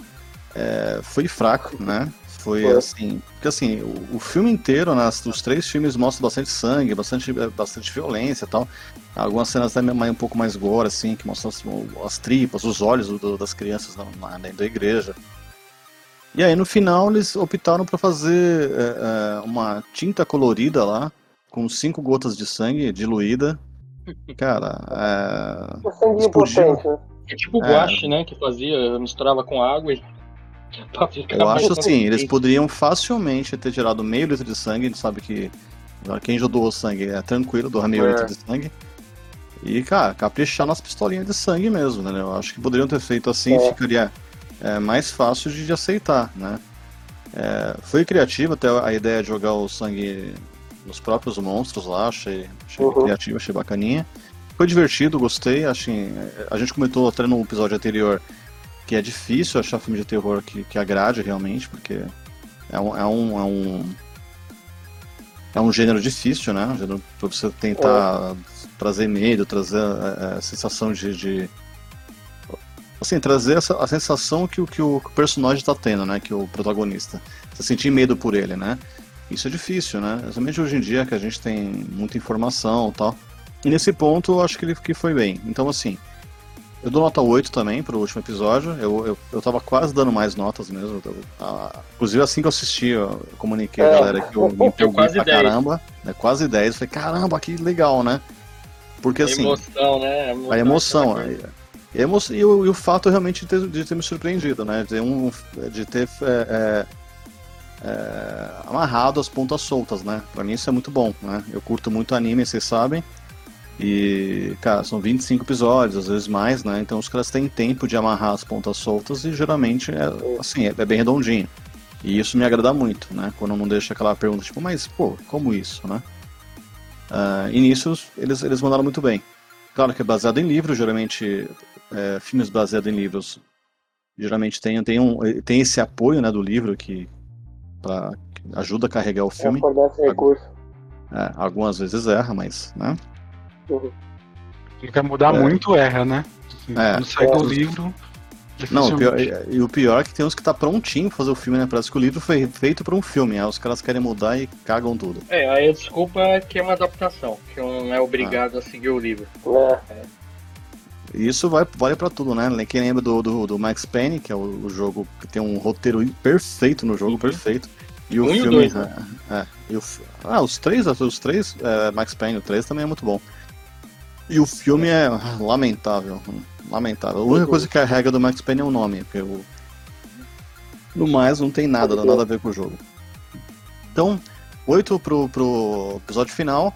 é, foi fraco, né? Foi, foi, assim. Porque assim, o, o filme inteiro, né, os três filmes mostram bastante sangue, bastante, bastante violência e tal. Algumas cenas também um pouco mais gore, assim, que mostram as, as tripas, os olhos do, das crianças na, dentro da igreja. E aí no final eles optaram para fazer é, é, uma tinta colorida lá, com cinco gotas de sangue diluída. [laughs] Cara, é. é sangue potente, né? É tipo o guache, é. né? Que fazia, misturava com água e. [laughs] Eu acho assim, eles poderiam facilmente ter tirado meio litro de sangue, a gente sabe que quem já doou sangue é tranquilo, doar meio é. litro de sangue. E, cara, caprichar nas pistolinhas de sangue mesmo, né? Eu acho que poderiam ter feito assim, é. ficaria é mais fácil de, de aceitar, né? É, foi criativo até a ideia de jogar o sangue nos próprios monstros lá, achei, achei uhum. criativo, achei bacaninha. Foi divertido, gostei, achei, a gente comentou até no episódio anterior que é difícil achar filme de terror que, que agrade realmente, porque é um, é um, é um, é um gênero difícil, né? Um gênero pra você tentar é. trazer medo, trazer a, a sensação de, de assim, trazer essa, a sensação que, que o, que o personagem está tendo, né? Que o protagonista. Você sentir medo por ele, né? Isso é difícil, né? Principalmente hoje em dia que a gente tem muita informação e tal. E nesse ponto eu acho que ele que foi bem. Então, assim, Eu dou nota 8 também pro último episódio. Eu, eu, eu tava quase dando mais notas mesmo. Eu, ah, inclusive, assim que eu assisti, eu comuniquei É. a galera que eu me empolguei [laughs] pra 10. caramba. Né, quase 10. Eu falei, caramba, que legal, né? Porque A assim. emoção, né? A emoção. a- coisa. E, e o, e o fato realmente de ter, de ter me surpreendido, né? De, um, de ter é, é, é, amarrado as pontas soltas, né? Pra mim isso é muito bom, né? Eu curto muito anime, vocês sabem. E, cara, são 25 episódios, às vezes mais, né? Então os caras têm tempo de amarrar as pontas soltas e geralmente é, assim, é, é bem redondinho. E isso me agrada muito, né? Quando não deixa aquela pergunta, tipo, mas, pô, como isso, né? Ah, e nisso eles, eles mandaram muito bem. Claro que é baseado em livro, geralmente é, filmes baseados em livros geralmente tem, tem, um, tem esse apoio né, do livro que, pra, que ajuda a carregar o É filme. fornece recurso. É, algumas vezes erra, mas. Né? Ele quer mudar É. muito, erra, né? É. Quando sai É. do livro. Não, o pior, e, e o pior é que tem uns que tá prontinho pra fazer o filme, né? Parece que o livro foi feito pra um filme, aí os caras querem mudar e cagam tudo. É, aí a desculpa é que é uma adaptação, que não é obrigado a seguir o livro. É. Isso vai, vale pra tudo, né? Quem lembra do, do, do Max Payne, que é o, o jogo que tem um roteiro perfeito no jogo, Uhum. perfeito. E o Um filme. dois, né? é, é, o ah, os três, os três, é, Max Payne, o 3 também é muito bom. E o filme é lamentável. Lamentável. A única coisa que carrega do Max Payne é o nome, porque o. No mais, não tem nada, nada a ver com o jogo. Então, 8 pro, pro episódio final.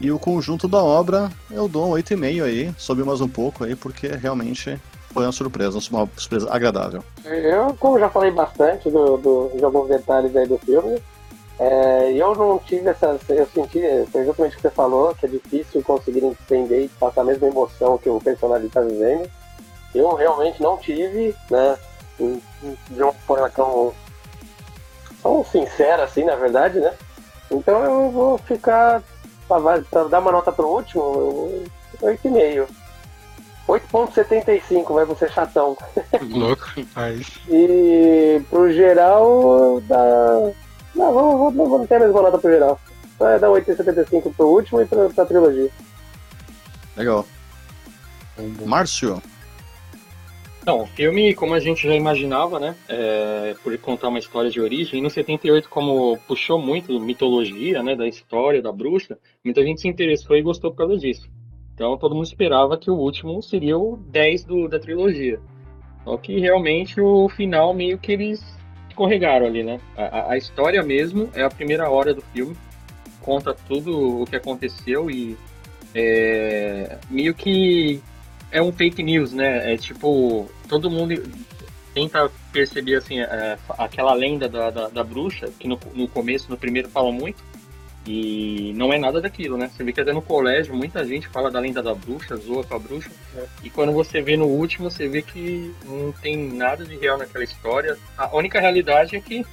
E o conjunto da obra eu dou um 8,5 aí, sobe mais um pouco aí, porque realmente foi uma surpresa, uma surpresa agradável. Eu, como já falei bastante do, do- de alguns detalhes aí do filme, é, eu não tive essa. Eu senti exatamente o que você falou, que é difícil conseguir entender e passar a mesma emoção que o personagem está vivendo. Eu realmente não tive, né? De uma forma tão, tão sincera assim, na verdade, né? Então eu vou ficar. Para dar uma nota pro último, eu- 8,5. 8.75, vai você chatão. [laughs] Louco. Aí. E pro geral dá. Não, vamos, vamos ter a mesma nota pro geral. Vai dar 8,75 pro último e pra, pra trilogia. Legal. Márcio, Então, o filme, como a gente já imaginava, né, é, por contar uma história de origem, no 78, como puxou muito mitologia, né, da história da bruxa, muita gente se interessou e gostou por causa disso. Então, todo mundo esperava que o último seria o 10 do, da trilogia. Só que, realmente, o final meio que eles escorregaram ali, né? A, a- a história mesmo é a primeira hora do filme, conta tudo o que aconteceu e é, meio que é um fake news, né? É tipo, todo mundo tenta perceber assim, é, aquela lenda da, da, da bruxa, que no, no começo, no primeiro, fala muito, e não é nada daquilo, né? Você vê que até no colégio muita gente fala da lenda da bruxa, zoa com a bruxa, e quando você vê no último, você vê que não tem nada de real naquela história. A única realidade é que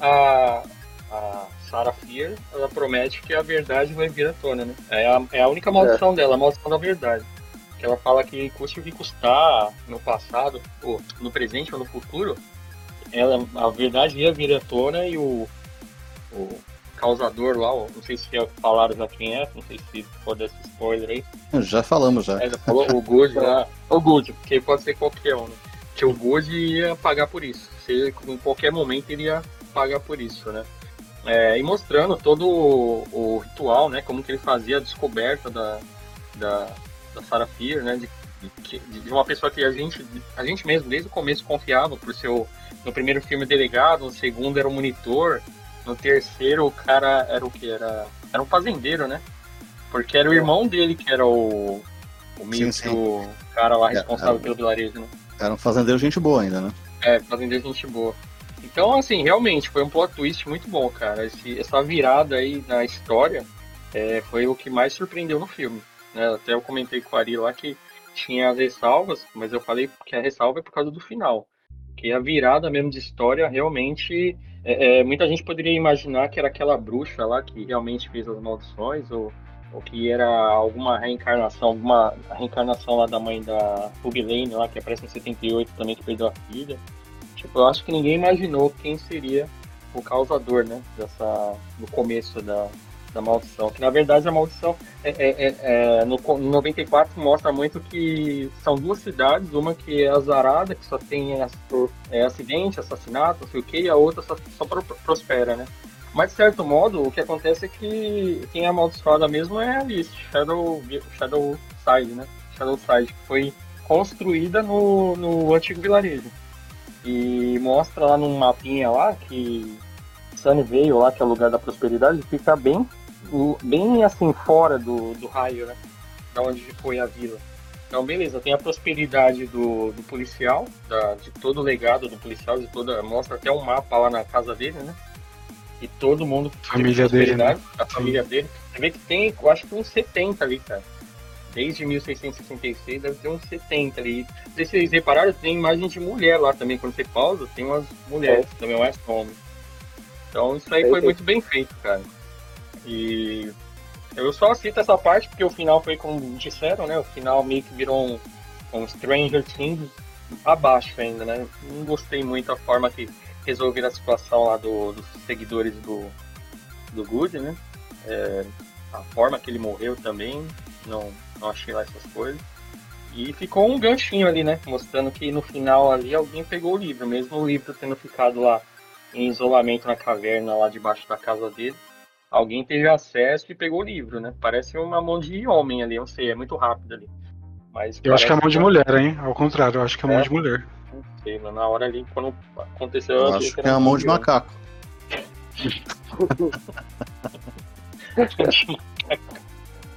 a, a Sarah Fear, ela promete que a verdade vai vir à tona, né? É a, é a única maldição dela, a maldição da verdade. Que ela fala que custe o que custar no passado, ou no presente ou no futuro, ela, a verdade ia vir à tona e o, o causador lá, não sei se já falaram já quem é, não sei se pode dar esse spoiler aí, já falamos já. Ainda falou o Good lá. [laughs] O Good, porque pode ser qualquer um, né? Que o Good ia pagar por isso. Se em qualquer momento ele ia pagar por isso, né? É, e mostrando todo o, o ritual, né? Como que ele fazia a descoberta da, da, da Sarah Fear, né? De, de, de uma pessoa que a gente, a gente mesmo desde o começo confiava por seu no primeiro filme delegado, no segundo era o monitor, no terceiro o cara era o que era era um fazendeiro, né? Porque era o irmão dele que era o, o meio Sim, sim. o cara lá É, responsável é. pelo vilarejo, né? Era um fazendeiro gente boa ainda, né? É, fazendeiro gente boa. Então, assim, realmente foi um plot twist muito bom, cara. Esse, essa virada aí na história é, foi o que mais surpreendeu no filme. Né? Até eu comentei com o Ari lá que tinha as ressalvas, mas eu falei que a ressalva é por causa do final. Que a virada mesmo de história realmente. é, é, muita gente poderia imaginar que era aquela bruxa lá que realmente fez as maldições, ou, ou que era alguma reencarnação, alguma reencarnação lá da mãe da Ruby Lane lá, que aparece em 78 também, que perdeu a filha. Tipo, eu acho que ninguém imaginou quem seria o causador, né? Dessa. no começo da, da maldição. Que na verdade a maldição é, é, é, é no, no 94 mostra muito que são duas cidades, uma que é azarada, que só tem é, acidente, assassinato, não sei o que, e a outra só, só prospera, né? Mas de certo modo, o que acontece é que quem é amaldiçoada mesmo é a Alice, Shadow, Shadow Side, né? Shadow Side, que foi construída no, no antigo vilarejo. E mostra lá num mapinha lá que Sunnyvale, lá que é o lugar da prosperidade, fica bem, bem assim fora do, do raio, né? Da onde foi a vila. Então, beleza, tem a prosperidade do, do policial, da, de todo o legado do policial, de toda. Mostra até um mapa lá na casa dele, né? E todo mundo. Família dele. Né? A família dele. Você vê que tem, eu acho que uns 70 ali, cara desde 1666 deve ter uns 70 ali. Se vocês repararam, tem imagem de mulher lá também. Quando você pausa, tem umas mulheres é. também, mais homens. Então isso aí foi muito bem feito, cara. E eu só cito essa parte porque o final foi como disseram, né? O final meio que virou um, um Stranger Things abaixo ainda, né? Não gostei muito da forma que resolveram a situação lá do, dos seguidores do, do Good, né? É, a forma que ele morreu também, não, não achei lá essas coisas. E ficou um ganchinho ali, né? Mostrando que no final ali alguém pegou o livro, mesmo o livro tendo ficado lá em isolamento na caverna lá debaixo da casa dele. Alguém teve acesso e pegou o livro, né? Parece uma mão de homem ali, não sei, é muito rápido ali. Mas eu acho que é mão de mulher, hein? Ao contrário, eu acho que é, é? mão de mulher. Não sei, na hora ali, quando aconteceu... Eu acho que, que é a mão de macaco. [laughs]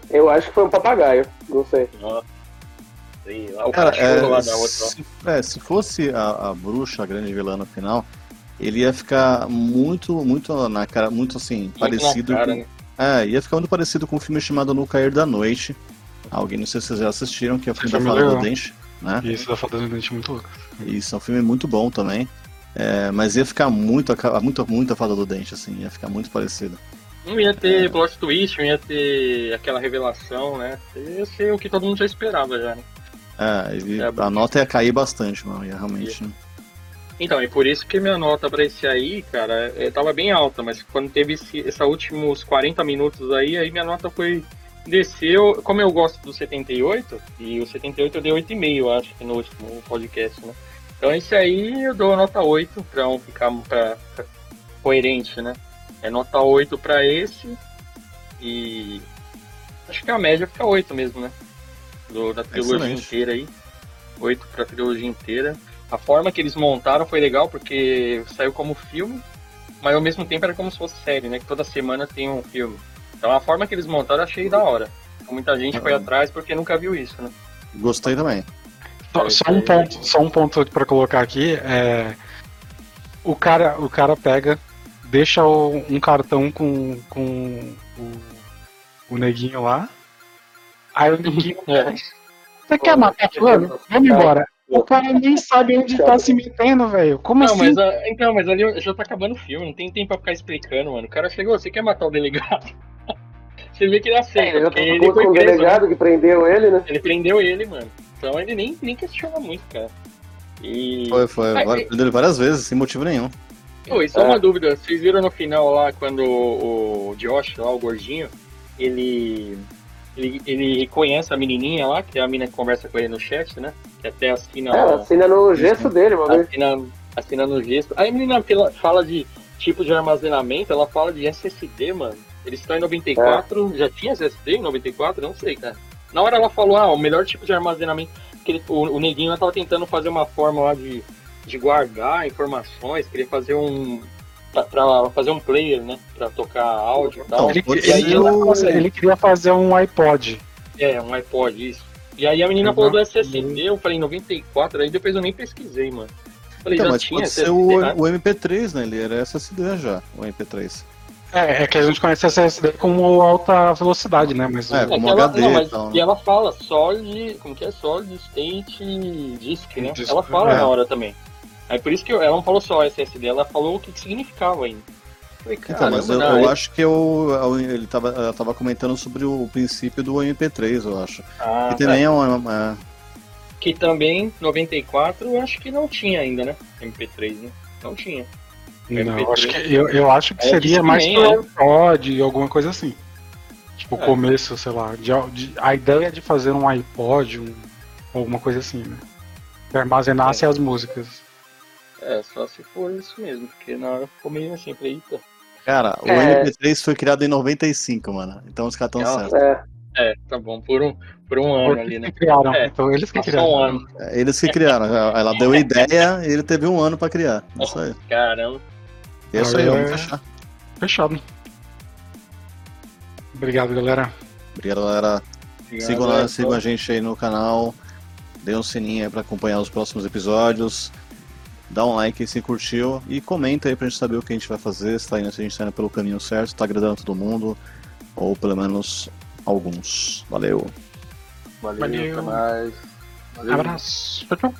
Eu acho que foi um papagaio, não sei. o Cara, é, lá da outra. Se, é, se fosse a, a, bruxa, a grande vilã no final, ele ia ficar muito, muito na cara, muito assim, muito parecido. Cara, com, né? É, ia ficar muito parecido com um filme chamado No Cair da Noite. Alguém, não sei se vocês já assistiram, que é o filme da Fada do Dente. Né? Isso, da Fada do Dente é muito louco. Isso, é um filme muito bom também. É, mas ia ficar muito, muito, muito a Fada do Dente, assim, ia ficar muito parecido. Não ia ter plot twist, não ia ter aquela revelação, né? Ia ser o que todo mundo já esperava já, né? É, ele, é, a nota ia cair bastante, mano, ia realmente. Né? Então, e por isso que minha nota pra esse aí, cara, é, tava bem alta, mas quando teve esse, esses últimos 40 minutos aí, aí minha nota foi. Desceu, como eu gosto do 78, e o 78 eu dei 8,5, acho que no último podcast, né? Então esse aí eu dou nota 8 pra um ficar pra, pra coerente, né? É nota 8 para esse. E. Acho que a média fica 8 mesmo, né? Do, da trilogia Excelente. inteira aí. 8 pra trilogia inteira. A forma que eles montaram foi legal porque saiu como filme, mas ao mesmo tempo era como se fosse série, né? Que toda semana tem um filme. Então a forma que eles montaram eu achei da hora. Muita gente uhum. foi atrás porque nunca viu isso, né? Gostei também. Só, só um ponto, só um ponto para colocar aqui é o cara, o cara pega deixa o, um cartão com, com o, o neguinho lá. Aí o neguinho. [laughs] É. Você quer matar fulano? Vamos embora. O cara nem sabe onde tá se metendo, velho. Como não, assim? Mas, então, mas ali já tá acabando o filme, não tem tempo pra ficar explicando, mano. O cara chegou, você quer matar o delegado? [laughs] você vê que ele aceita. É, ele já ele foi com o delegado né? que prendeu ele, né? Ele prendeu ele, mano. Então ele nem, nem questiona muito, cara. E... Foi, foi. Aí, várias vezes, sem motivo nenhum. Oi, só é. uma dúvida. Vocês viram no final lá quando o, Josh, lá, o gordinho, ele, ele, ele conhece a menininha lá, que é a menina que conversa com ele no chat, né? Que até assina. É, assina no gesto dele, mano. Assina, assina no gesto. Aí a menina fala de tipo de armazenamento, ela fala de SSD, mano. Eles estão em 94, é. já tinha SSD em 94? Não sei, cara. Na hora ela falou, ah, o melhor tipo de armazenamento. Que ele, o, o neguinho tava tentando fazer uma forma lá de de guardar informações, queria fazer um para fazer um player, né, para tocar áudio e tal. Ele, ele, ele, queria fazer um iPod. É, um iPod, isso. E aí a menina uhum. falou do SSD, eu falei 94, aí depois eu nem pesquisei, mano. Falei, então, já mas tinha pode SSD, ser o, né? o MP3, né? Ele era SSD já, o MP3. É, é que a gente conhece SSD como alta velocidade, né? Mas é, como é HD ela, não, mas, então, E ela fala solid, como que é? Solid State Disk, né? Disk, ela fala é. na hora também. Aí por isso que ela não falou só SSD, ela falou o que, que significava ainda. Falei, então, mas eu, eu acho que eu, ele tava, ela tava comentando sobre o princípio do MP3, eu acho. Ah, que também tá. é uma, Que também, 94, eu acho que não tinha ainda, né? MP3, né? Não tinha. Não, MP3. acho que, eu, eu acho que é seria mais pro né? iPod, alguma coisa assim. Tipo, o É. começo, sei lá, de, de- a ideia de fazer um iPod, um, alguma coisa assim, né? Que armazenasse as músicas. É, só se for isso mesmo, porque na hora ficou meio assim, falei, eita. Cara, o É. MP3 foi criado em 95, mano. Então os caras estão Nossa. certos. É, É, tá bom, por um, por um ano Porque ali, eles né? que criaram. É, Então eles que criaram. um ano. É, Eles que criaram. Ela deu ideia e ele teve um ano pra criar. Isso aí. Caramba. É isso aí, É. vamos fechar. Fechado. Obrigado, galera. Obrigado, galera. Obrigado, Sigam, é, sigam a gente aí no canal. Dê um sininho aí pra acompanhar os próximos episódios. Dá um like aí se curtiu. E comenta aí pra gente saber o que a gente vai fazer. Se, tá indo, se a gente tá indo pelo caminho certo, se tá agradando todo mundo. Ou pelo menos alguns. Valeu. Valeu, Valeu. até mais. Valeu. Abraço. Tchau, tchau.